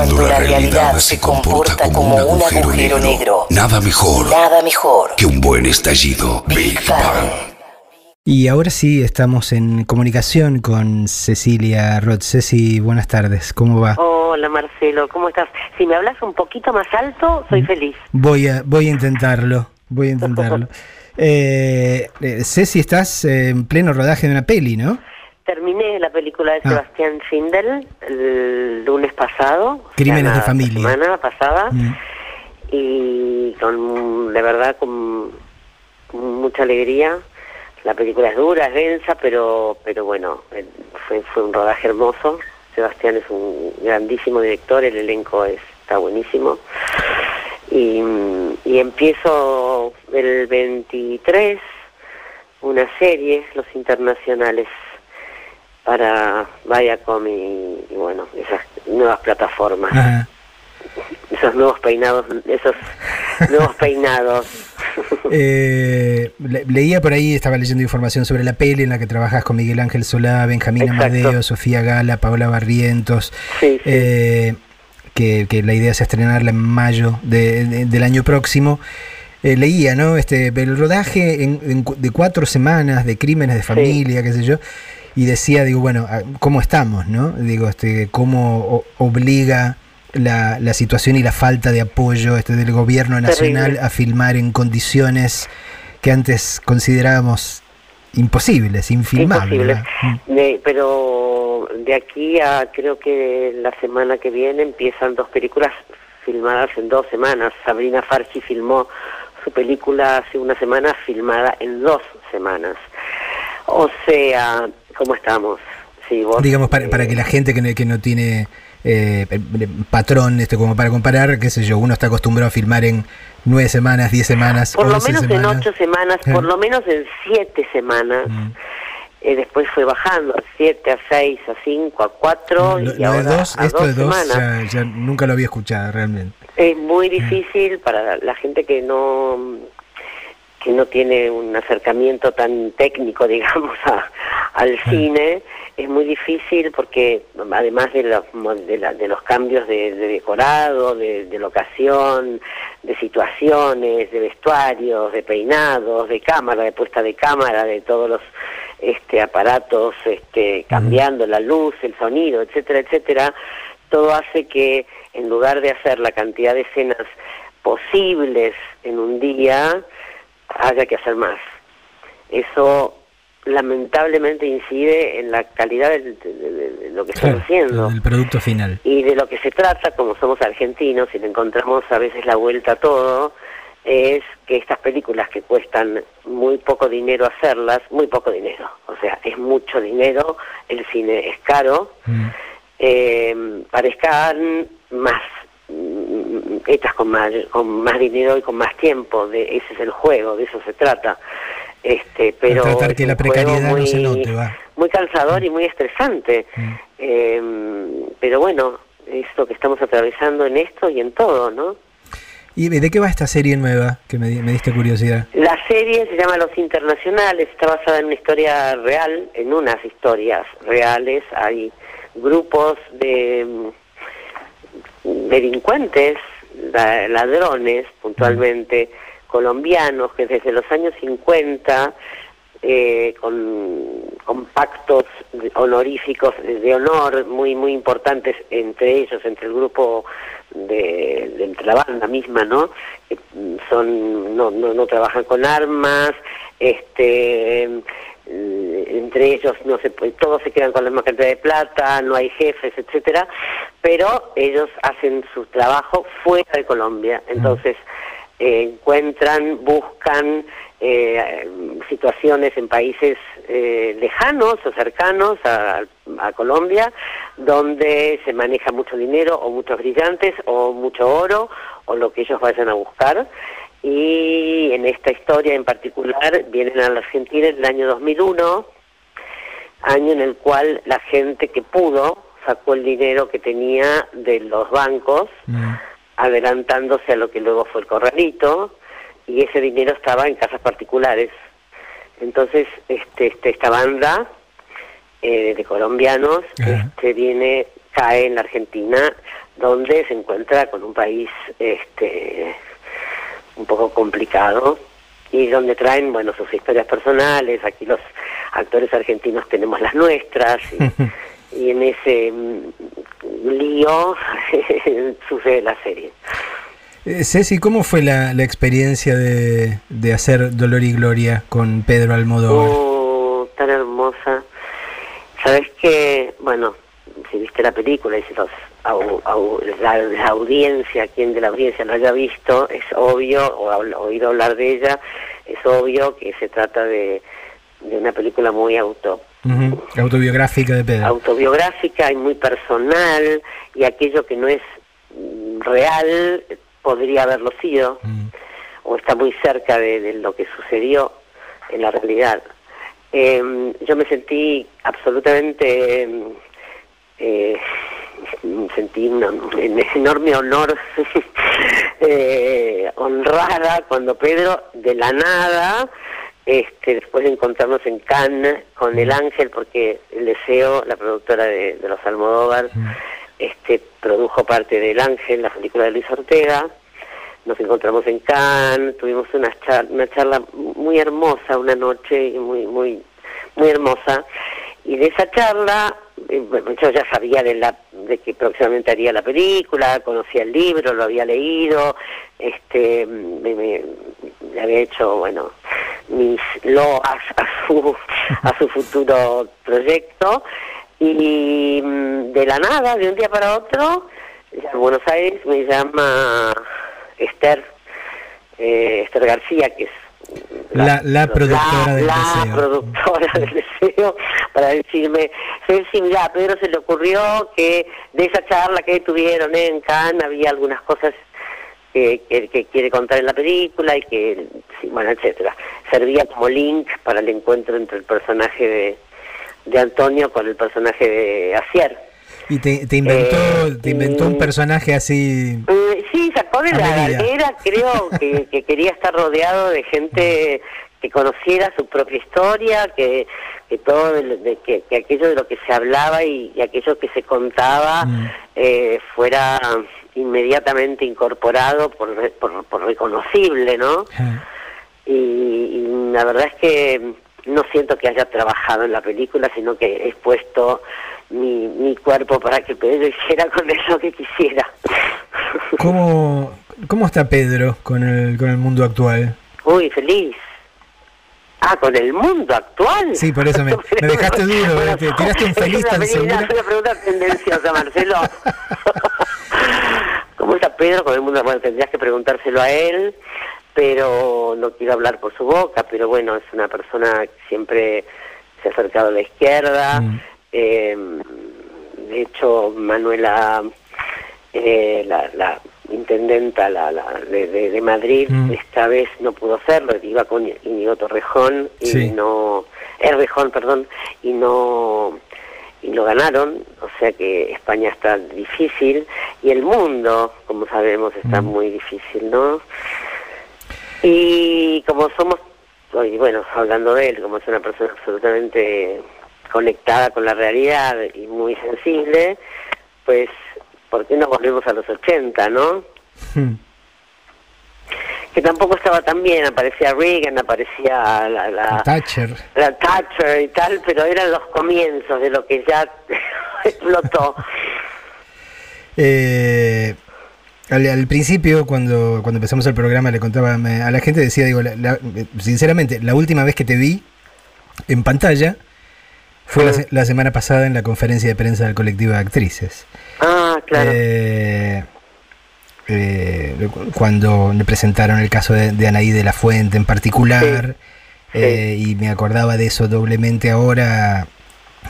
Cuando la realidad se comporta como un agujero negro. Nada mejor Nada mejor. que un buen estallido. Big Bang. Y ahora sí estamos en comunicación con Cecilia Roth. Ceci, buenas tardes, ¿cómo va? Hola Marcelo, ¿cómo estás? Si me hablas un poquito más alto, soy feliz. Voy a, voy a intentarlo, voy a intentarlo. Eh, eh, Ceci, estás en pleno rodaje de una peli, ¿no? Terminé la película de Ah. Sebastián Schindel el lunes pasado. Crímenes o sea, de la familia. semana pasada. Mm. Y con, de verdad, con, con mucha alegría. La película es dura, es densa, pero, pero bueno, eh, fue, fue un rodaje hermoso. Sebastián es un grandísimo director, el elenco es, está buenísimo. Y, y empiezo el 23 una serie, Los Internacionales, para Viacom y, y bueno, esas nuevas plataformas, Ajá. esos nuevos peinados, esos nuevos peinados. Eh, le- leía por ahí, estaba leyendo información sobre la peli en la que trabajas con Miguel Ángel Solá, Benjamín Exacto. Amadeo, Sofía Gala, Paola Barrientos. Sí, sí. eh, que, que la idea es estrenarla en mayo de- de- del año próximo. Eh, leía, ¿no? Este, el rodaje en- en de cuatro semanas de crímenes de familia, qué sé yo, y decía, digo, bueno, ah, ¿cómo estamos, no? Digo, este, cómo obliga la, la situación y la falta de apoyo este, del gobierno nacional Terrible. a filmar en condiciones que antes considerábamos imposibles, infilmables. Imposible. ¿verdad? De- pero de aquí a creo que la semana que viene empiezan dos películas filmadas en dos semanas. Sabrina Farchi filmó su película hace una semana filmada en dos semanas. O sea, ¿cómo estamos? Sí, vos, digamos para, para que la gente que no, que no tiene eh, eh, patrón este como para comparar qué sé yo uno está acostumbrado a filmar en nueve semanas diez semanas Por lo 11 menos en ocho semanas, Eh. por lo menos en siete semanas. Mm. Eh, después fue bajando a siete, a seis, a cinco, a cuatro Lo- y lo ahora de dos a esto dos de dos semanas. ya, ya nunca lo había escuchado realmente Es muy difícil para la, la gente que no que no tiene un acercamiento tan técnico, digamos, a- al cine, es muy difícil porque además de los, de, la- de los cambios de, de decorado, de, de locación, de situaciones, de vestuarios, de peinados, de cámara, de puesta de cámara, de todos los este, aparatos, este, cambiando la luz, el sonido, etcétera, etcétera, todo hace que en lugar de hacer la cantidad de escenas posibles en un día, haya que hacer más. Eso lamentablemente incide en la calidad de, de- de lo que estamos haciendo. el producto final Y de lo que se trata, como somos argentinos y le encontramos a veces la vuelta a todo, es que estas películas que cuestan muy poco dinero hacerlas, muy poco dinero, o sea, es mucho dinero, el cine es caro, Mm. eh, parezcan más mm, hechas con más, con más dinero y con más tiempo, de, ese es el juego, de eso se trata. Este, pero tratar que la precariedad juego no muy, se note, va. muy cansador y muy estresante. Mm. Eh, pero bueno, es lo que estamos atravesando en esto y en todo, ¿no? y de qué va esta serie nueva que me, me diste curiosidad La serie se llama Los Internacionales, está basada en una historia real, en unas historias reales. Hay grupos de mm, delincuentes, la- ladrones puntualmente, colombianos que desde los años 50, eh, con, con pactos honoríficos de, honor muy muy importantes entre ellos, entre el grupo de, de- entre la banda misma, ¿no? Mm, son no, no, no trabajan con armas, este eh, entre ellos no se todos se quedan con la misma cantidad de plata, no hay jefes, etcétera, pero ellos hacen su trabajo fuera de Colombia, entonces eh, encuentran, buscan eh, situaciones en países eh, lejanos o cercanos a, Colombia, donde se maneja mucho dinero o muchos brillantes o mucho oro o lo que ellos vayan a buscar. Y en esta historia en particular vienen a la Argentina en el año 2001, año en el cual la gente que pudo sacó el dinero que tenía de los bancos Mm. Adelantándose a lo que luego fue el corralito y ese dinero estaba en casas particulares. Entonces, este, este esta banda eh, de colombianos este, viene cae en la Argentina donde se encuentra con un país este un poco complicado y donde traen bueno sus historias personales aquí los actores argentinos tenemos las nuestras y, y en ese mm, lío sucede la serie Eh, Ceci, ¿cómo fue la, la experiencia de, de hacer Dolor y Gloria con Pedro Almodóvar? Oh, tan hermosa. Sabes que, bueno, si viste la película y si los, au- au- la, la audiencia, quien de la audiencia lo haya visto, es obvio, o ha oído hablar de ella, es obvio que se trata de, de una película muy auto, Autobiográfica de Pedro. autobiográfica y muy personal, y aquello que no es mm, real podría haberlo sido Mm. o está muy cerca de, de lo que sucedió en la realidad. Eh, yo me sentí absolutamente, eh, sentí un enorme honor, eh, honrada cuando Pedro de la nada, este, después de encontrarnos en Cannes con El Ángel, porque El Deseo, la productora de, de los Almodóvar, este, produjo parte del Ángel, la película de Luis Ortega, nos encontramos en Cannes, tuvimos una charla, una charla muy hermosa, una noche muy muy muy hermosa, y de esa charla eh, yo ya sabía de la de que próximamente haría la película, conocía el libro, lo había leído, este me, había hecho bueno mis loas a su a su futuro proyecto y mm, de la nada, de un día para otro, en Buenos Aires me llama Esther, eh, Esther García, que es La- la productora del la Deseo. productora del deseo, para decirme, Ceci, mira, a Pedro se le ocurrió que de esa charla que tuvieron en Cannes había algunas cosas que, que- que quiere contar en la película y que, sí, bueno, etcétera. Servía como link para el encuentro entre el personaje de, de Antonio con el personaje de Asier. Y te, te inventó, Eh, te inventó un personaje así. Eh, sí, sacó de la galera, creo que, que quería estar rodeado de gente que conociera su propia historia, que, que todo, de, de- que, que aquello de lo que se hablaba y, y aquello que se contaba Mm. eh, fuera inmediatamente incorporado por, por, por reconocible, ¿no? Y, y la verdad es que no siento que haya trabajado en la película, sino que he puesto mi, mi cuerpo para que Pedro hiciera con él lo que quisiera. ¿Cómo, ¿Cómo está Pedro con el, con el mundo actual? Uy, feliz. Ah, con el mundo actual. Sí, por eso me- me dejaste duro, eh, te tiraste un feliz es una tan feliz- seguro. Es una pregunta tendenciosa, Marcelo. ¿Cómo está Pedro con el mundo? Bueno, tendrías que preguntárselo a él, pero no quiero hablar por su boca, pero bueno, es una persona que siempre se ha acercado a la izquierda. Mm. Eh, de hecho, Manuela, eh, la, la intendenta la, la- de, de- de Madrid, Mm. esta vez no pudo hacerlo, iba con Íñigo Torrejón y Sí. no, Errejón, perdón, y no y lo ganaron, o sea que España está difícil y el mundo, como sabemos, está Mm. muy difícil, ¿no? Y como somos, y bueno, hablando de él, como es una persona absolutamente conectada con la realidad y muy sensible, pues, ¿por qué no volvemos a los 80, no? Hmm. Que tampoco estaba tan bien, aparecía Reagan, aparecía la, la, Thatcher. la Thatcher y tal, pero eran los comienzos de lo que ya explotó. Eh, al, al principio, cuando, cuando empezamos el programa, le contaba a la gente, decía, digo, la- la- sinceramente, la última vez que te vi en pantalla fue la, se- la semana pasada en la conferencia de prensa del colectivo de actrices. Ah, claro. Eh, eh, cuando le presentaron el caso de, de Anaí de la Fuente en particular, Sí. eh, y me acordaba de eso doblemente ahora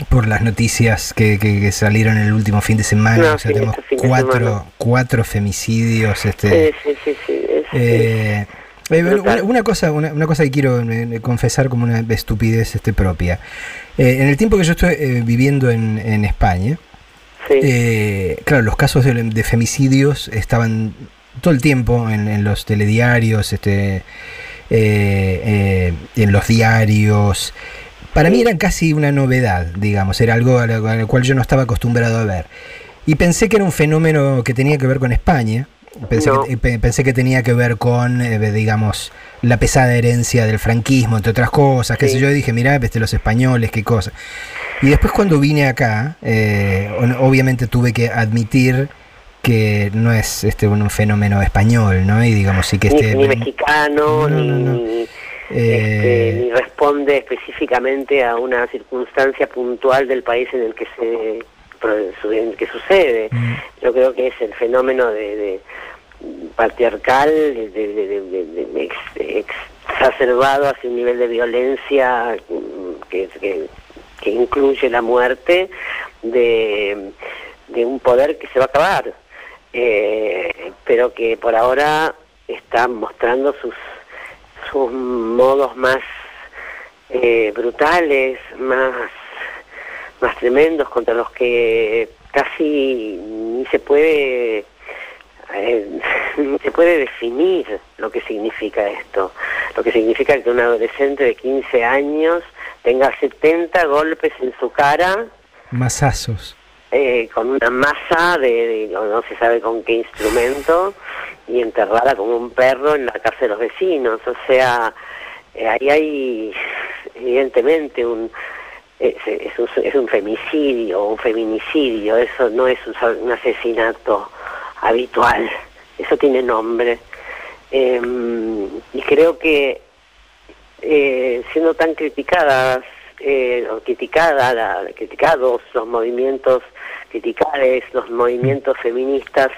por las noticias que, que- que salieron el último fin de semana. No, o sea, sí, tenemos este cuatro, cuatro femicidios. Este, sí, sí, sí, sí, eh, eh, una, una cosa, una, una cosa que quiero eh, confesar como una estupidez este, propia. Eh, en el tiempo que yo estoy eh, viviendo en, en España, sí. eh, claro, los casos de, de femicidios estaban todo el tiempo en, en los telediarios, este, en los diarios. Para mí eran casi una novedad, digamos, era algo a lo, a lo cual yo no estaba acostumbrado a ver. Y pensé que era un fenómeno que tenía que ver con España. Pensé, No. que, pe- pensé que tenía que ver con, eh, digamos, la pesada herencia del franquismo, entre otras cosas, qué Sí. sé yo. Dije, mirá, este, los españoles, qué cosa. Y después cuando vine acá, eh, obviamente tuve que admitir que no es este un fenómeno español, ¿no? Y digamos, sí que Ni, este... ni mexicano, No, no, ni, ni, Eh, este, ni responde específicamente a una circunstancia puntual del país en el que se que sucede. Mm. Yo creo que es el fenómeno de, de patriarcal, de, de- de- de- de- de ex- exacerbado hacia un nivel de violencia que, que, que incluye la muerte de, de un poder que se va a acabar, eh, pero que por ahora está mostrando sus, sus modos más eh, brutales, más, más tremendos, contra los que casi ni se puede eh, se puede definir lo que significa esto. Lo que significa que un adolescente de 15 años tenga 70 golpes en su cara Masazos. eh, con una masa de, no se sabe con qué instrumento y enterrada como un perro en la casa de los vecinos. O sea, eh, ahí hay evidentemente un es, es un es un femicidio, un feminicidio. Eso no es un, asesinato habitual. Eso tiene nombre. Em, y creo que eh, siendo tan criticadas eh, o criticada, la- criticados los movimientos criticales, los movimientos feministas,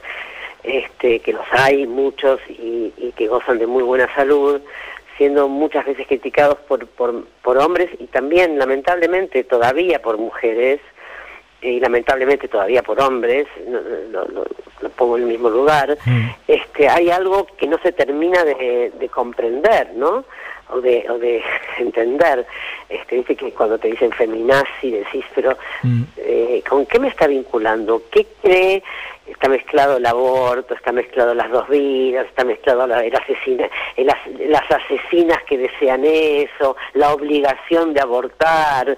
este, que los hay muchos y que gozan de muy buena salud, siendo muchas veces criticados por, por, por hombres y también lamentablemente todavía por mujeres y lamentablemente todavía por hombres, lo, lo- lo pongo en el mismo lugar, Mm. este, hay algo que no se termina de, de comprender, ¿no? O de, o de entender. Este, Viste que cuando te dicen feminazi decís, pero Mm. eh, ¿con qué me está vinculando? ¿Qué cree? Está mezclado el aborto, está mezclado las dos vidas, está mezclado la, el asesina, el as- las asesinas que desean eso, la obligación de abortar.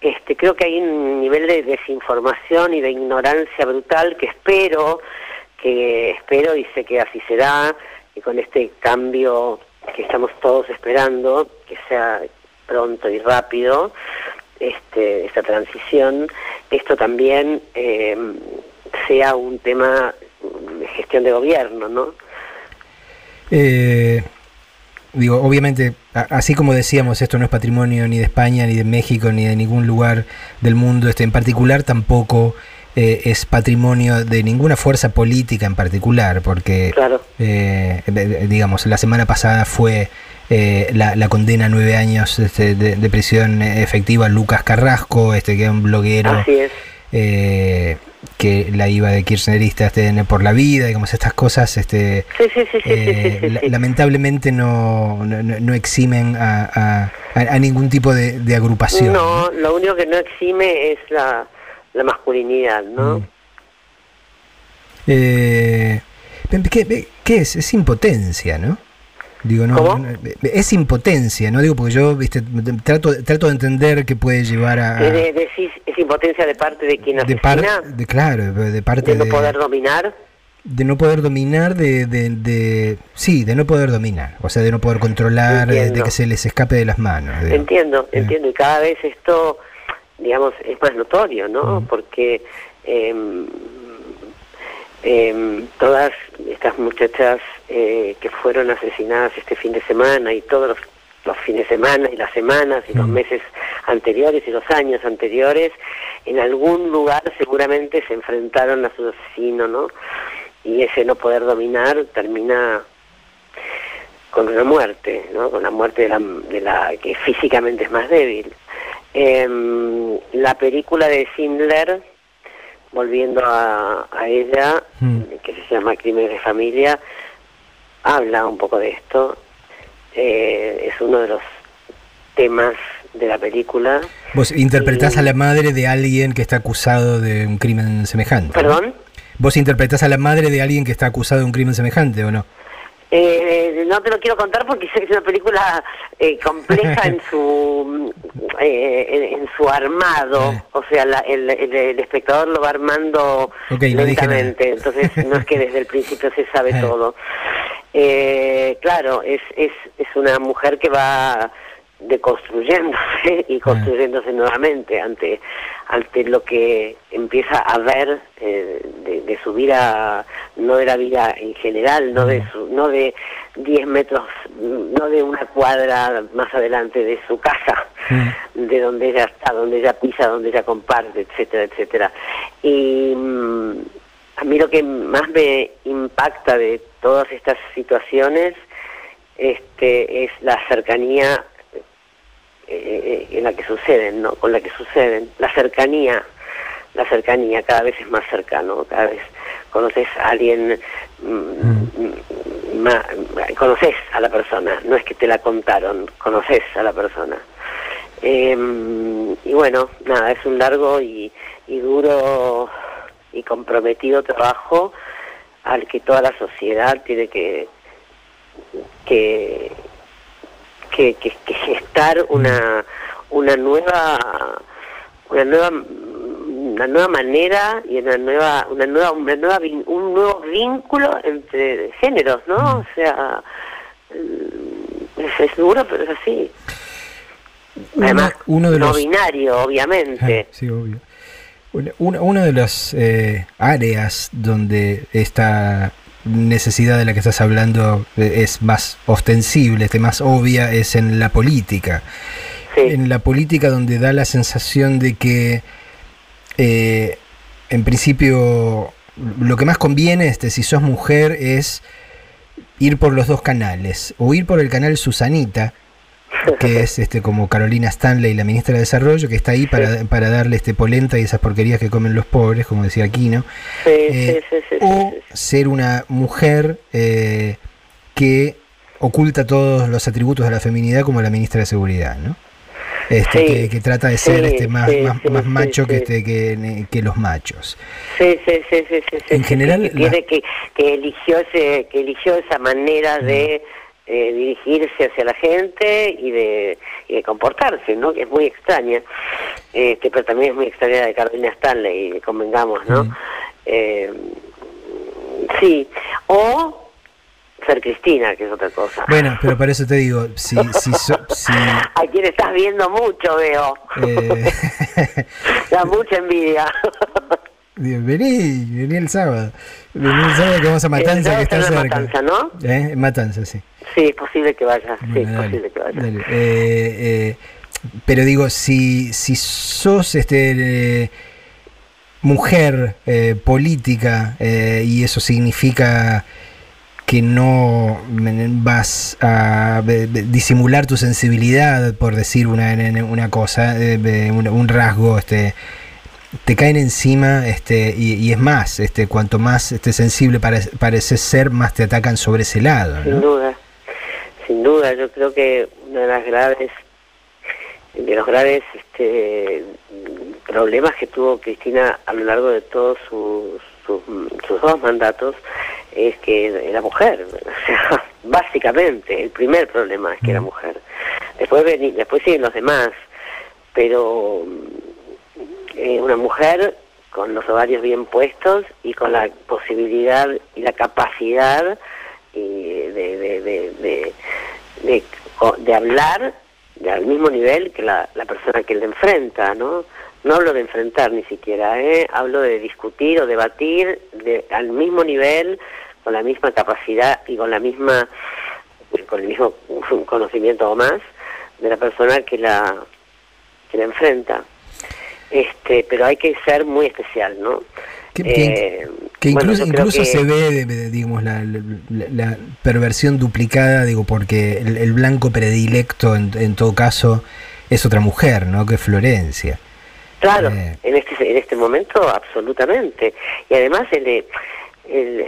Este, creo que hay un nivel de desinformación y de ignorancia brutal que espero, que espero y sé que así será, y con este cambio que estamos todos esperando, que sea pronto y rápido, este, esta transición, esto también eh, sea un tema de gestión de gobierno, ¿no? Eh, digo, obviamente, así como decíamos, esto no es patrimonio ni de España, ni de México, ni de ningún lugar del mundo, este en particular tampoco eh, es patrimonio de ninguna fuerza política en particular, porque, Claro. eh, digamos, la semana pasada fue eh, la, la condena a nueve años este, de, de prisión efectiva a Lucas Carrasco, este que es un bloguero Así es. eh, que la iba de kirchnerista este, por la vida, digamos, estas cosas, este, Sí, sí, sí, la- lamentablemente no, no, no- eximen a, a- a- ningún tipo de, de agrupación. No, lo único que no exime es la, la masculinidad, ¿no? Mm. Eh, ¿qué, qué es? Es impotencia, ¿no? Digo, no, ¿Cómo? no, es impotencia, ¿no? Digo, porque yo viste, trato, trato de entender que puede llevar a... Eh, de- es impotencia de parte de quien de parte, de, claro, de parte de no de, poder dominar. de no poder dominar, de, de, de- sí, de no poder dominar, o sea, de no poder controlar, de, que se les escape de las manos. digo. Entiendo, Eh. entiendo. Y cada vez esto, digamos, es más notorio, ¿no? Porque em, em, todas estas muchachas eh, que fueron asesinadas este fin de semana y todos los, los fines de semana y las semanas y los meses anteriores y los años anteriores, en algún lugar seguramente se enfrentaron a su asesino, ¿no? Y ese no poder dominar termina con una muerte, ¿no? Con la muerte de la, de la que físicamente es más débil. Em, la película de Schindler, volviendo a, a ella, Mm. que se llama Crímenes de Familia, habla un poco de esto. Eh, es uno de los temas de la película. Vos interpretás Y- a la madre de alguien que está acusado de un crimen semejante. ¿no? ¿Perdón? Vos interpretás a la madre de alguien que está acusado de un crimen semejante, ¿o no? Eh, no te lo quiero contar porque sé que es una película eh, compleja en su eh, en, su armado, o sea, la- el, el- el espectador lo va armando Ok, no dije nada. lentamente, entonces no es que desde el principio se sabe todo. Eh, claro, es, es, es una mujer que va deconstruyéndose y construyéndose nuevamente ante ante lo que empieza a ver eh, de, de su vida no de la vida en general no de su, no de 10 metros no de una cuadra más adelante de su casa de donde ella está donde ella pisa donde ella comparte etcétera etcétera. Y mm, a mí lo que más me impacta de todas estas situaciones este es la cercanía eh, en la que suceden, ¿no? Con la que suceden, la cercanía, la cercanía cada vez es más cercano, cada vez conoces a alguien, mm, ma- conoces a la persona, no es que te la contaron, conoces a la persona. Eh, y bueno, nada, es un largo y, y duro y comprometido trabajo al que toda la sociedad tiene que que que, que, que gestar una una nueva una nueva una nueva manera y una nueva una nueva una nueva un nuevo vínculo entre géneros no o sea mm, es, duro pero es así. Además uno de no los binario obviamente. Ah, sí, obvio. Una- una de las eh, áreas donde esta necesidad de la que estás hablando eh, es más ostensible, este, más obvia, es en la política. sí En la política donde da la sensación de que eh, en principio lo que más conviene, este, si sos mujer, es ir por los dos canales. O ir por el canal Susanita, que es este como Carolina Stanley, la ministra de Desarrollo, que está ahí para, para darle este polenta y esas porquerías que comen los pobres, como decía Aquino. sí, Eh, sí, sí, o ser una mujer eh, que oculta todos los atributos de la feminidad como la ministra de Seguridad, ¿no? Este, Sí, que, que trata de ser sí, este más, sí, más, macho que, este, que, que los machos. Sí, sí, sí, sí, En general, que, la- que, eligió ese, que eligió esa manera de eh, dirigirse hacia la gente y de, y de comportarse, ¿no? Que es muy extraña, este, pero también es muy extraña la de Carolina Stanley, convengamos, ¿no? Mm. Eh, sí, o ser Cristina, que es otra cosa. Bueno, pero para eso te digo, si, si, so- si, A quien estás viendo mucho, veo. eh, da mucha envidia. vení, vení el sábado. Vení el sábado que vamos a Matanza, que está cerca. Matanza, ¿no? ¿Eh? Matanza, sí. Sí, es posible que vaya, sí, es posible que vaya. Eh, eh, pero digo, si, si sos este eh, mujer eh, política eh, y eso significa que no vas a eh, disimular tu sensibilidad por decir una, una cosa, un, rasgo, este te caen encima este y, y es más, este cuanto más este sensible pare- pareces ser, más te atacan sobre ese lado, Sin duda, sin duda, yo creo que una de las graves, de los graves este, problemas que tuvo Cristina a lo largo de todos sus, sus, sus dos mandatos es que era mujer, o sea, básicamente, el primer problema es que era Mm. mujer. Después, veni- después siguen los demás, pero eh, una mujer con los ovarios bien puestos y con la posibilidad y la capacidad de, de, de, de, hablar de al mismo nivel que la, la persona que le enfrenta, ¿no? No hablo de enfrentar ni siquiera, ¿eh? hablo de discutir o debatir de, al mismo nivel, con la misma capacidad y con la misma con el mismo conocimiento o más de la persona que la que la enfrenta. Este, pero hay que ser muy especial, ¿no? Eh, que incluso, que- se ve, digamos, la, la- la perversión duplicada, digo, porque el, el blanco predilecto, en, en todo caso, es otra mujer, ¿no? Que es Florencia. Claro, Eh. en este en este momento absolutamente. Y además el, es,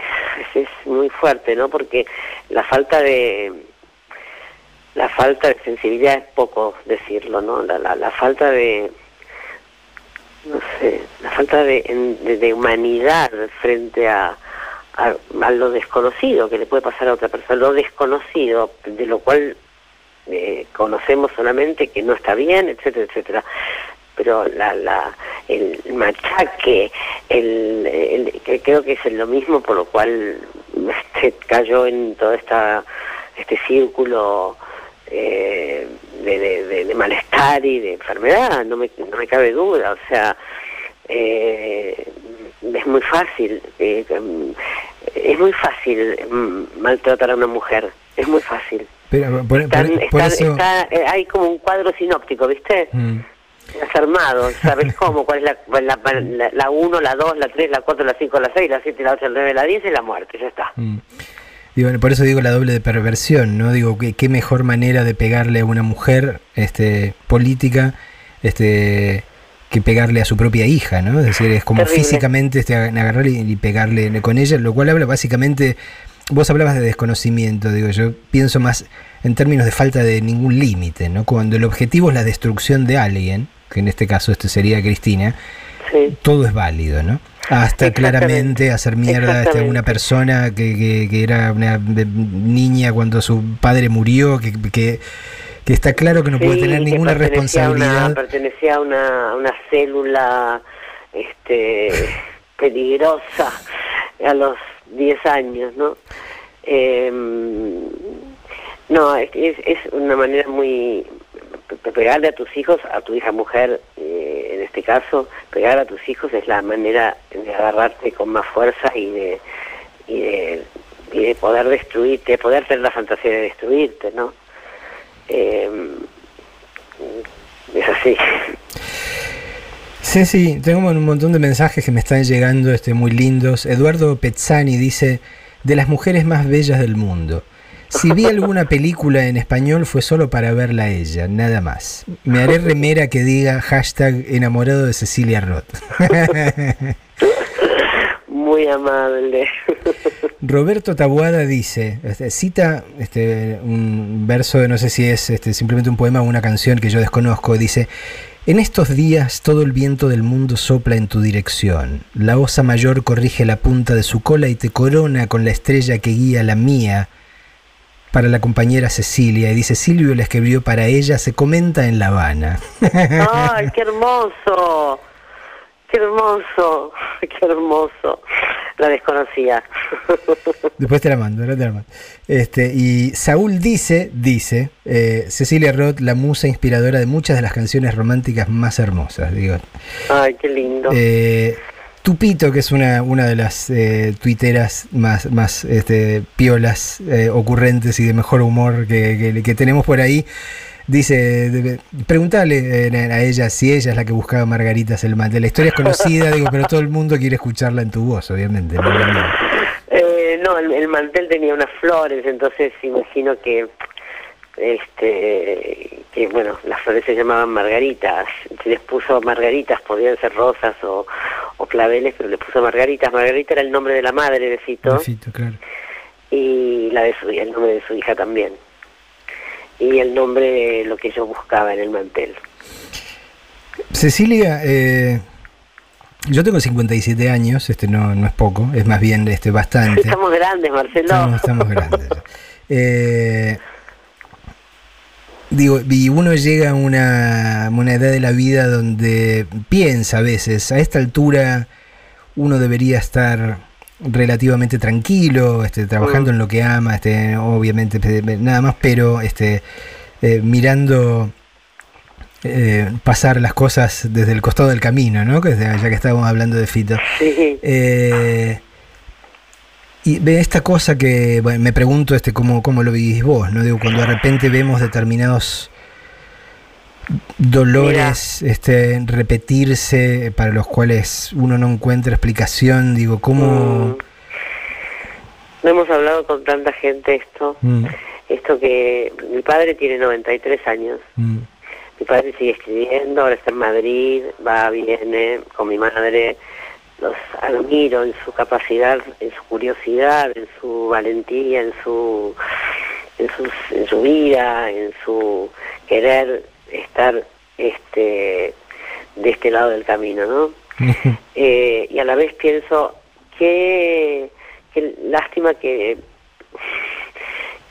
es muy fuerte, ¿no? Porque la falta de la falta de sensibilidad es poco decirlo, ¿no? La, la, la falta de no sé, la falta de, de, de humanidad frente a, a, a lo desconocido que le puede pasar a otra persona, lo desconocido, de lo cual eh, conocemos solamente que no está bien, etcétera, etcétera. Pero la, la, el machaque, el, el- que creo que es lo mismo por lo cual este, cayó en todo esta, este círculo eh, de, de- de- malestar y de enfermedad, no me, no me cabe duda. O sea, eh, es muy fácil, eh, es muy fácil mm, maltratar a una mujer, es muy fácil. Pero por, por- Están- por están- eso... está- eh, hay como un cuadro sinóptico, ¿viste? Mm. Estás armado, sabes cómo, cuál es la 1, la 2, la 3, la 4, la 5, la 6, la 7, la 8, la 9, la 10 y la muerte, ya está. Mm. Digo, por eso digo la doble de perversión, ¿no? Digo, qué mejor manera de pegarle a una mujer este, política este, que pegarle a su propia hija, ¿no? Es decir, es como Terrible. físicamente este, agarrar y, y pegarle con ella, lo cual habla básicamente, vos hablabas de desconocimiento, digo, yo pienso más en términos de falta de ningún límite, ¿no? Cuando el objetivo es la destrucción de alguien, que en este caso este sería Cristina, Sí. todo es válido, ¿no? Hasta claramente hacer mierda a una persona que, que, que era una niña cuando su padre murió, que, que, que está claro que no puede tener que ninguna pertenecía a una- responsabilidad. pertenecía a una, una célula este, peligrosa a los 10 años, ¿no? Eh, no, es, es, una manera muy... pe- Pegarle a tus hijos, a tu hija mujer, eh, en este caso, pegar a tus hijos es la manera de agarrarte con más fuerza y de, y de, y de poder destruirte, de poder tener la fantasía de destruirte, ¿no? Eh, es así. Sí, sí, tengo un montón de mensajes que me están llegando este, muy lindos. Eduardo Pezzani dice, de las mujeres más bellas del mundo. Si vi alguna película en español fue solo para verla a ella, nada más. Me haré remera que diga hashtag enamorado de Cecilia Roth. Muy amable. Roberto Tabuada dice, este, cita este, un verso de no sé si es este, simplemente un poema o una canción que yo desconozco, dice, en estos días todo el viento del mundo sopla en tu dirección, la osa mayor corrige la punta de su cola y te corona con la estrella que guía la mía para la compañera Cecilia, y dice, Silvio la escribió para ella, se comenta en La Habana. ¡Ay, qué hermoso! ¡Qué hermoso! ¡Qué hermoso! La desconocía. Después te la mando, ahora te la mando. Este, y Saúl dice, dice, eh, Cecilia Roth, la musa inspiradora de muchas de las canciones románticas más hermosas. Digo, ¡Ay, qué lindo! Eh, Tupito, que es una, una de las eh, tuiteras más, más este, piolas, eh, ocurrentes y de mejor humor que, que- que tenemos por ahí, dice, de- preguntale eh, a ella si ella es la que buscaba Margaritas el mate. La historia es conocida, digo, pero todo el mundo quiere escucharla en tu voz, obviamente. ¿no? Eh, no, el, el mantel tenía unas flores, entonces imagino que, este, que bueno, las flores se llamaban margaritas. Si les puso margaritas, podían ser rosas o, o claveles, pero le puso margaritas. Margarita era el nombre de la madre de Fito, claro. y la de su, el nombre de su hija también. Y el nombre de lo que yo buscaba en el mantel. Cecilia, eh, yo tengo 57 años, este no, no es poco, es más bien este bastante. Estamos grandes, Marcelo. Estamos, estamos grandes. Eh, digo, y uno llega a una, una edad de la vida donde piensa a veces, a esta altura uno debería estar relativamente tranquilo, este, trabajando Mm. en lo que ama, este, obviamente nada más, pero este, eh, mirando eh, pasar las cosas desde el costado del camino, ¿no? Que Ya que estábamos hablando de Fito. Sí. Eh, y ve esta cosa que bueno, me pregunto este cómo, cómo lo vivís vos, ¿no? Digo, cuando de repente vemos determinados dolores este, repetirse para los cuales uno no encuentra explicación, digo, cómo... Mm. No hemos hablado con tanta gente esto. Mm, Esto que mi padre tiene 93 años. mm, Mi padre sigue escribiendo, ahora está en Madrid, va, viene con mi madre. Los admiro en su capacidad, en su curiosidad, en su valentía, en su, en sus, en su vida, en su querer estar este, de este lado del camino, ¿no? Eh, y a la vez pienso qué, qué lástima que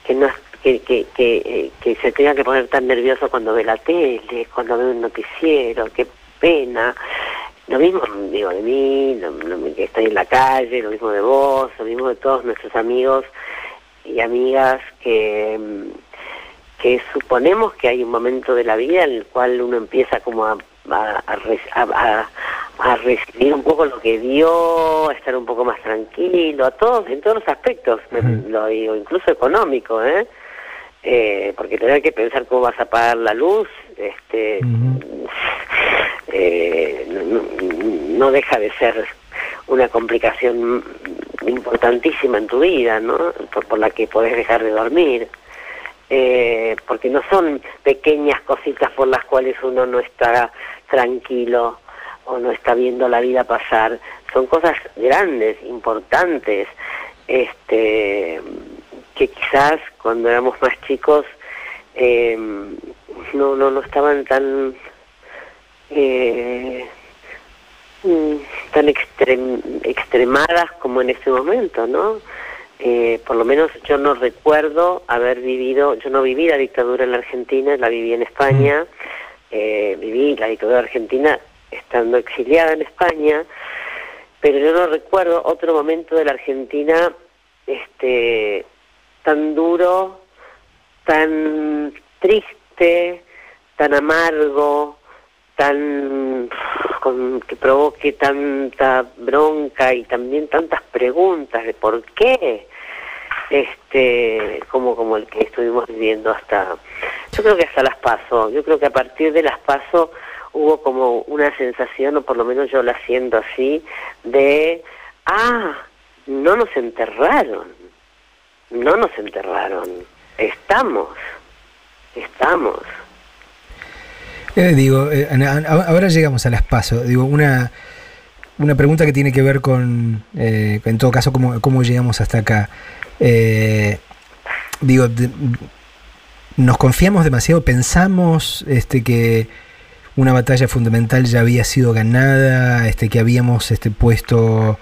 que no que, que, que, eh, que se tenga que poner tan nervioso cuando ve la tele, cuando ve un noticiero, qué pena. Lo mismo digo de mí, lo, lo que estoy en la calle, lo mismo de vos, lo mismo de todos nuestros amigos y amigas que, que suponemos que hay un momento de la vida en el cual uno empieza como a, a, a, re- a- a- a recibir un poco lo que dio, a estar un poco más tranquilo, a todos, en todos los aspectos, lo digo, incluso económico, ¿eh? Eh, porque tener que pensar cómo vas a pagar la luz, este, eh, no, deja de ser una complicación importantísima en tu vida, ¿no? Por, por la que podés dejar de dormir. Eh, porque no son pequeñas cositas por las cuales uno no está tranquilo o no está viendo la vida pasar, son cosas grandes, importantes, este, que quizás cuando éramos más chicos eh, no, no, no estaban tan eh, tan extrem- extremadas como en este momento, ¿no? Eh, por lo menos yo no recuerdo haber vivido, yo no viví la dictadura en la Argentina, la viví en España, eh, viví la dictadura argentina estando exiliada en España, pero yo no recuerdo otro momento de la Argentina este tan duro, tan triste, tan amargo, tan con, que provoque tanta bronca y también tantas preguntas de por qué este como como el que estuvimos viviendo hasta yo creo que hasta las paso yo creo que a partir de las paso hubo como una sensación o por lo menos yo la siento así de ah no nos enterraron no nos enterraron estamos estamos Eh, digo, eh, ahora llegamos a las paso. Digo, una, una pregunta que tiene que ver con, eh, en todo caso, cómo, cómo llegamos hasta acá. Eh, digo, nos confiamos demasiado, pensamos este, que una batalla fundamental ya había sido ganada, este, que habíamos este, puesto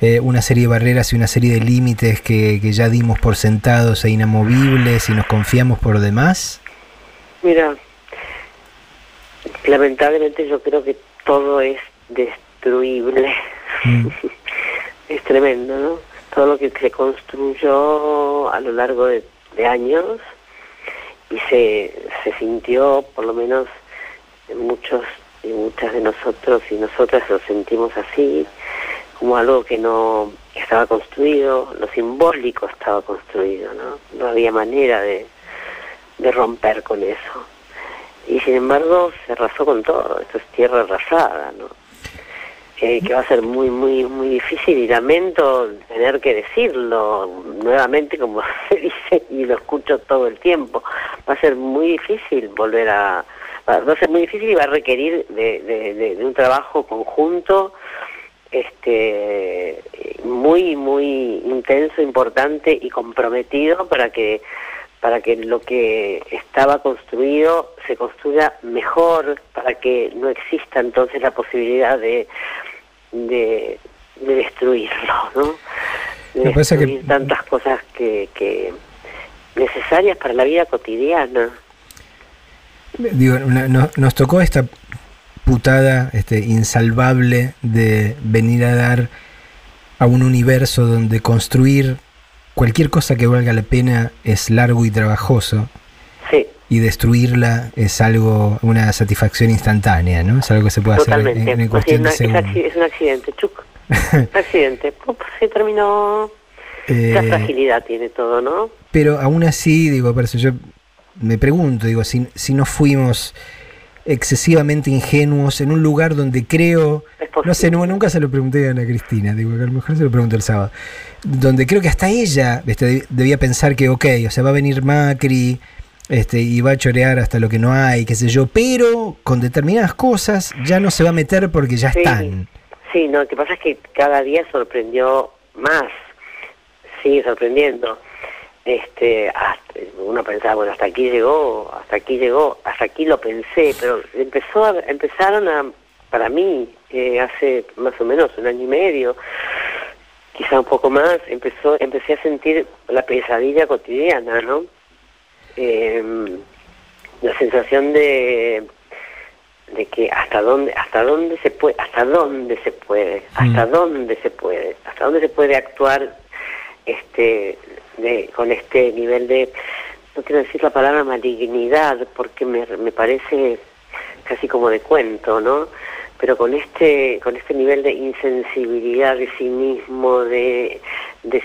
eh, una serie de barreras y una serie de límites que, que ya dimos por sentados e inamovibles y nos confiamos por demás. Mira, lamentablemente yo creo que todo es destruible. Mm. es tremendo, ¿no? Todo lo que se construyó a lo largo de, de años y se, se sintió, por lo menos muchos y muchas de nosotros y nosotras lo sentimos así, como algo que no estaba construido, lo simbólico estaba construido, ¿no? No había manera de, de romper con eso. Y sin embargo se arrasó con todo, esto es tierra arrasada, ¿no? Que, que va a ser muy, muy, muy difícil y lamento tener que decirlo nuevamente como se dice y lo escucho todo el tiempo. Va a ser muy difícil volver a... Va va a ser muy difícil y va a requerir de, de- de- de un trabajo conjunto este muy muy intenso importante y comprometido para que para que lo que estaba construido se construya mejor para que no exista entonces la posibilidad de de, de destruirlo no de que- destruir tantas cosas que, que necesarias para la vida cotidiana. Digo, no- no- nos tocó esta putada este, insalvable de venir a dar a un universo donde construir cualquier cosa que valga la pena es largo y trabajoso. Sí. Y destruirla es algo, una satisfacción instantánea, ¿no? Es algo que se puede hacer en, cuestión una- de es, es un accidente chuc un accidente. Se terminó. La Eh, fragilidad tiene todo no Pero aún así, digo, por eso yo me pregunto, digo, si, si no fuimos excesivamente ingenuos en un lugar donde creo, no sé, nunca se lo pregunté a Ana Cristina, digo, que a lo mejor se lo pregunto el sábado, donde creo que hasta ella este, deb- debía pensar que, ok, o sea, va a venir Macri este, y va a chorear hasta lo que no hay, qué sé yo, pero con determinadas cosas ya no se va a meter porque ya Sí. están. Sí, no, lo que pasa es que cada día sorprendió más, sigue sorprendiendo. Este, hasta- uno pensaba, bueno, hasta aquí llegó, hasta aquí llegó, hasta aquí lo pensé, pero empezó a, empezaron a, para mí, eh, hace más o menos un año y medio, quizá un poco más, empezó, empecé a sentir la pesadilla cotidiana, ¿no? Em, la sensación de de que hasta dónde hasta dónde se puede hasta dónde se puede hasta Mm. dónde se puede hasta dónde se puede actuar este de, con este nivel de no quiero decir la palabra malignidad porque me, me parece casi como de cuento no pero con este con este nivel de insensibilidad de sí mismo de, de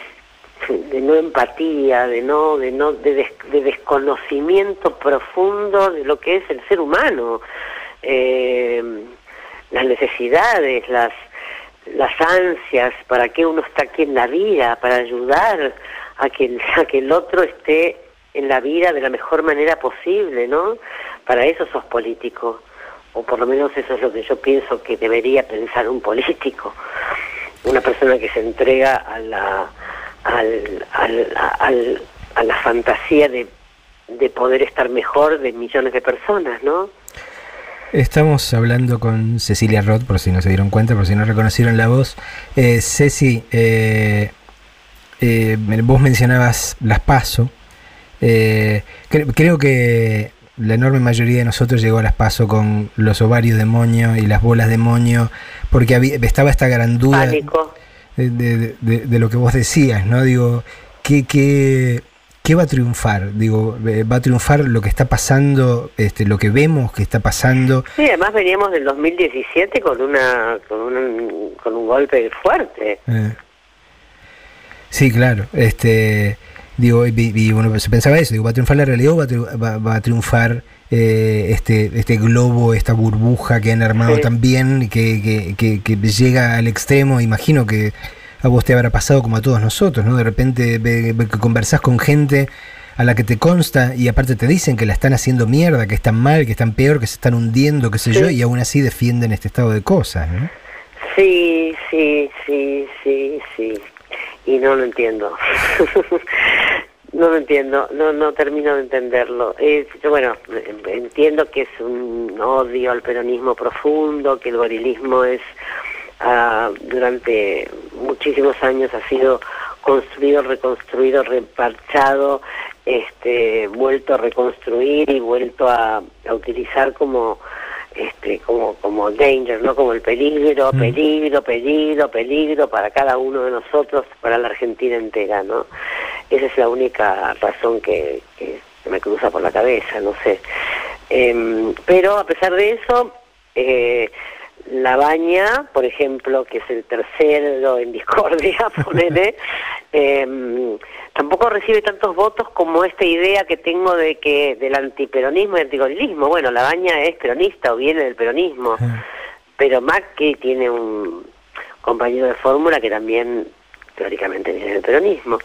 de no empatía, de no, de no, de desconocimiento profundo de lo que es el ser humano, eh, las necesidades, las las ansias, para qué uno está aquí en la vida, para ayudar a que, a que el otro esté en la vida de la mejor manera posible, ¿no? Para eso sos político, o por lo menos eso es lo que yo pienso que debería pensar un político, una persona que se entrega a la, al- a la fantasía de, de poder estar mejor de millones de personas, ¿no? Estamos hablando con Cecilia Roth, por si no se dieron cuenta, por si no reconocieron la voz. Eh, Ceci, eh, eh, vos mencionabas las PASO. Eh, cre- creo que la enorme mayoría de nosotros llegó a las PASO con los ovarios de moño y las bolas de moño, porque había- estaba esta gran duda Pánico. de, de- de- de lo que vos decías, ¿no? Digo, ¿qué, qué, qué va a triunfar? Digo, eh, ¿va a triunfar lo que está pasando, este, lo que vemos que está pasando? Sí, además veníamos del 2017 con una con un, con un golpe fuerte. Eh, Sí, claro. Este, digo, y, y uno se pensaba eso, digo, ¿va a triunfar la realidad o va va- va a triunfar eh, este, este globo, esta burbuja que han armado Sí. también, que, que, que, que llega al extremo? Imagino que a vos te habrá pasado como a todos nosotros, ¿no? De repente ve- ve que conversás con gente a la que te consta y aparte te dicen que la están haciendo mierda, que están mal, que están peor, que se están hundiendo, qué sé Sí. yo, y aún así defienden este estado de cosas, ¿no? Sí, sí, sí, sí, sí. Y no lo entiendo. no lo entiendo, no no termino de entenderlo. Es, yo, bueno, eh, entiendo que es un odio al peronismo profundo, que el gorilismo es ah, durante muchísimos años ha sido construido, reconstruido, reparchado, este, vuelto a reconstruir y vuelto a utilizar como este como como danger no como el peligro Mm. peligro peligro peligro para cada uno de nosotros para la Argentina entera no esa es la única razón que, que me cruza por la cabeza no sé. Em, pero a pesar de eso eh, la baña por ejemplo que es el tercero en discordia ponele em, tampoco recibe tantos votos como esta idea que tengo de que del antiperonismo y antigorilismo. Bueno, la baña es peronista o viene del peronismo, pero Macri tiene un compañero de fórmula que también teóricamente viene del peronismo.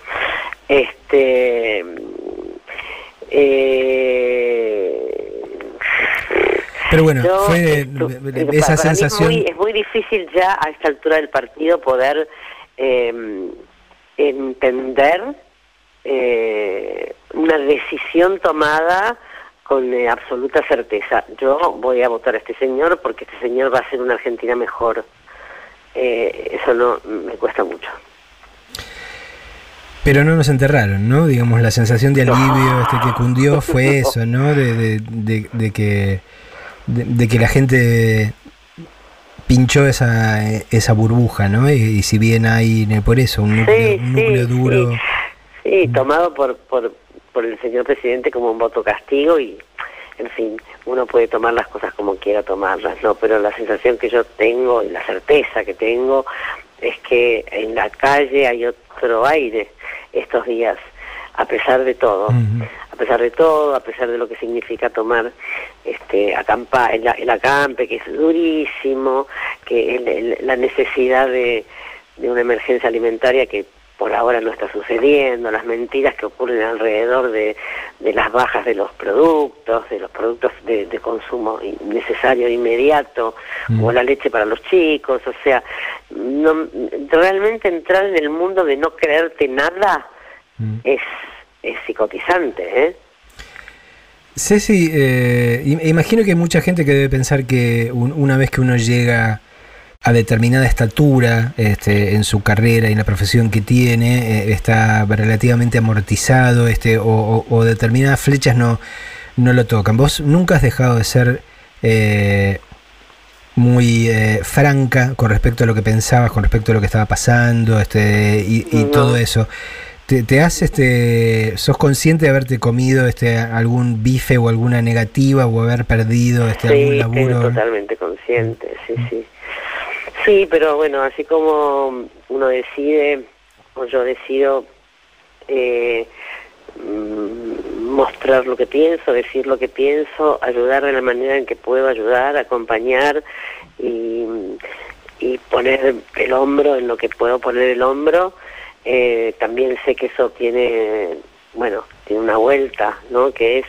Este eh, Pero bueno, yo, fue eh, esa es sensación... muy- Es muy, difícil ya a esta altura del partido poder eh, entender eh, una decisión tomada con eh, absoluta certeza. Yo voy a votar a este señor porque este señor va a hacer una Argentina mejor. Eso no me cuesta mucho. Pero no nos enterraron, ¿no? Digamos, la sensación de alivio este que cundió fue eso, ¿no? De, de, de- de que, de, de que la gente pinchó esa, esa burbuja, ¿no? Y, y si bien hay eh, por eso un núcleo, Sí, un sí, núcleo duro... sí. Sí, tomado por, por, por el señor presidente como un voto castigo y, en fin, uno puede tomar las cosas como quiera tomarlas, ¿no? Pero la sensación que yo tengo y la certeza que tengo es que en la calle hay otro aire estos días, a pesar de todo. Ujú. A pesar de todo, a pesar de lo que significa tomar este acampa, el, el acampe, que es durísimo, que el- el- la necesidad de, de una emergencia alimentaria que por ahora no está sucediendo, las mentiras que ocurren alrededor de, de las bajas de los productos, de los productos de, de consumo necesario e inmediato, Mm. como la leche para los chicos, o sea, no, realmente entrar en el mundo de no creerte nada Mm. es, es psicotizante, ¿eh? Ceci, eh, im- imagino que hay mucha gente que debe pensar que un- una vez que uno llega a determinada estatura este, en su carrera y en la profesión que tiene, eh, está relativamente amortizado, este, o, o, determinadas flechas no, no lo tocan. Vos nunca has dejado de ser eh, muy eh, franca con respecto a lo que pensabas, con respecto a lo que estaba pasando, este, y, y todo eso. ¿Te, te has, este, sos consciente de haberte comido este, algún bife o alguna negativa o haber perdido este, algún laburo? Sí, totalmente consciente, sí, sí. Sí, pero bueno, así como uno decide, o yo decido eh, mm, mostrar lo que pienso, decir lo que pienso, ayudar de la manera en que puedo ayudar, acompañar y, y poner el hombro en lo que puedo poner el hombro, eh, también sé que eso tiene, bueno, tiene una vuelta, ¿no? Que es,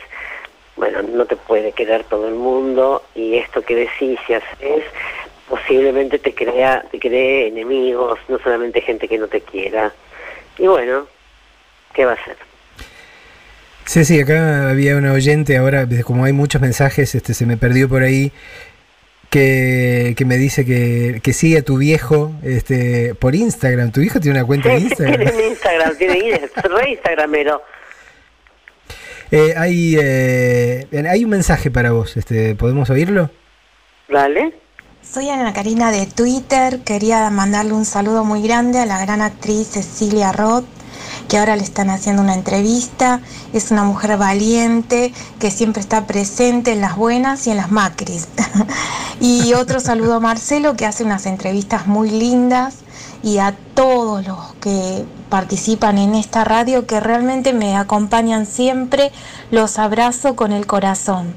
bueno, no te puede querer todo el mundo y esto que decís y haces posiblemente te crea te cree enemigos, no solamente gente que no te quiera. Y bueno, ¿qué va a ser? Sí, sí, acá había una oyente, ahora como hay muchos mensajes, este se me perdió por ahí, que, que me dice que, que sigue a tu viejo este por Instagram. ¿Tu viejo tiene una cuenta de Instagram? tiene Instagram, tiene re Instagramero. Eh, hay, eh, hay un mensaje para vos, este, ¿podemos oírlo? Vale. Soy Ana Karina de Twitter. Quería mandarle un saludo muy grande a la gran actriz Cecilia Roth, que ahora le están haciendo una entrevista. Es una mujer valiente que siempre está presente en las buenas y en las macris. y otro saludo a Marcelo, que hace unas entrevistas muy lindas. Y a todos los que participan en esta radio, que realmente me acompañan siempre, los abrazo con el corazón.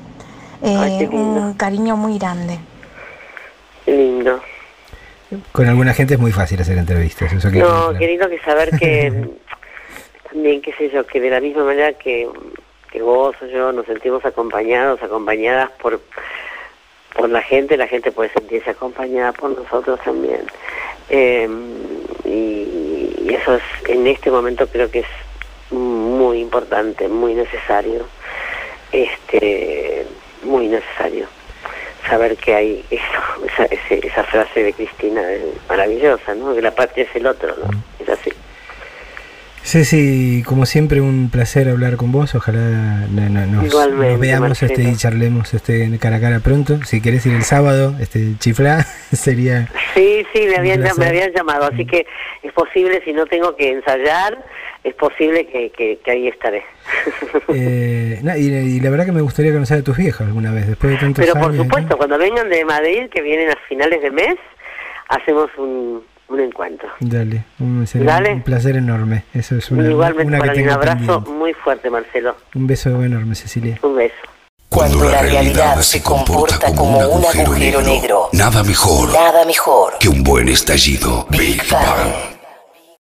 Eh, un cariño muy grande. Lindo. Con alguna gente es muy fácil hacer entrevistas. Eso que no, qué lindo que saber que también, qué sé yo, que de la misma manera que, que vos o yo nos sentimos acompañados, acompañadas por, por la gente, la gente puede sentirse acompañada por nosotros también. Eh, y, eso es, en este momento creo que es muy importante, muy necesario. Este, muy necesario saber que hay eso, esa, frase de Cristina maravillosa, ¿no? Que la patria es el otro, ¿no? Ceci, como siempre, un placer hablar con vos. Ojalá no, no, nos, veamos este, y charlemos este, cara a cara pronto. Si querés ir el sábado, este, chiflá, sería. Sí, sí, me habían, me llamado, así que es posible, si no tengo que ensayar, es posible que, que, que ahí estaré. Eh, no, y, y la verdad que me gustaría conocer a tus viejos alguna vez, después de tantos Pero por supuesto, cuando vengan de Madrid, que vienen a finales de mes, hacemos un, un encuentro. Dale, un, sería Dale. un placer enorme. Eso es una, Igualmente una que mí un abrazo pendiente. muy fuerte, Marcelo. Un beso enorme, Cecilia. Un beso. Cuando la realidad se comporta como un agujero negro, Nada mejor nada mejor que un buen estallido. Big Bang.